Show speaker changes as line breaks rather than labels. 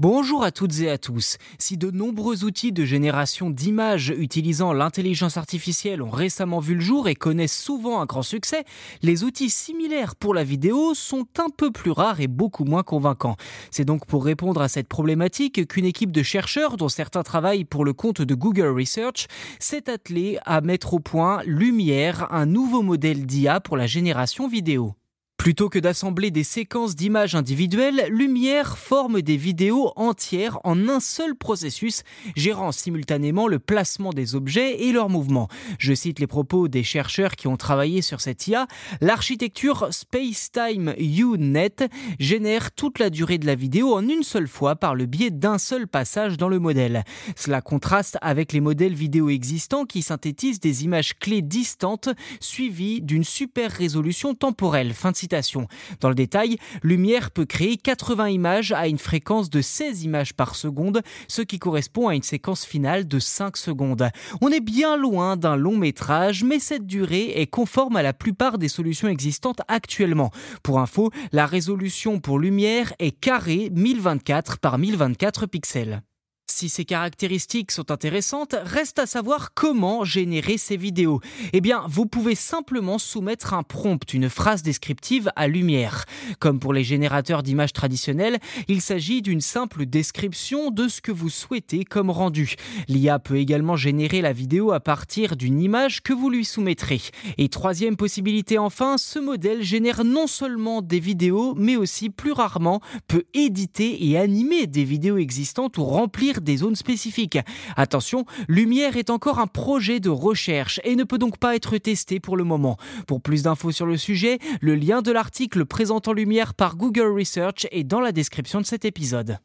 Bonjour à toutes et à tous. Si de nombreux outils de génération d'images utilisant l'intelligence artificielle ont récemment vu le jour et connaissent souvent un grand succès, les outils similaires pour la vidéo sont un peu plus rares et beaucoup moins convaincants. C'est donc pour répondre à cette problématique qu'une équipe de chercheurs, dont certains travaillent pour le compte de Google Research, s'est attelée à mettre au point Lumière, un nouveau modèle d'IA pour la génération vidéo. Plutôt que d'assembler des séquences d'images individuelles, Lumière forme des vidéos entières en un seul processus, gérant simultanément le placement des objets et leurs mouvements. Je cite les propos des chercheurs qui ont travaillé sur cette IA. L'architecture Spacetime UNet génère toute la durée de la vidéo en une seule fois par le biais d'un seul passage dans le modèle. Cela contraste avec les modèles vidéo existants qui synthétisent des images clés distantes suivies d'une super résolution temporelle. Dans le détail, Lumière peut créer 80 images à une fréquence de 16 images par seconde, ce qui correspond à une séquence finale de 5 secondes. On est bien loin d'un long métrage, mais cette durée est conforme à la plupart des solutions existantes actuellement. Pour info, la résolution pour Lumière est carré 1024 par 1024 pixels. Si ces caractéristiques sont intéressantes, reste à savoir comment générer ces vidéos. Eh bien, vous pouvez simplement soumettre un prompt, une phrase descriptive à lumière. Comme pour les générateurs d'images traditionnels, il s'agit d'une simple description de ce que vous souhaitez comme rendu. L'IA peut également générer la vidéo à partir d'une image que vous lui soumettrez. Et troisième possibilité enfin, ce modèle génère non seulement des vidéos, mais aussi plus rarement peut éditer et animer des vidéos existantes ou remplir zones spécifiques. Attention, Lumière est encore un projet de recherche et ne peut donc pas être testé pour le moment. Pour plus d'infos sur le sujet, le lien de l'article présentant Lumière par Google Research est dans la description de cet épisode.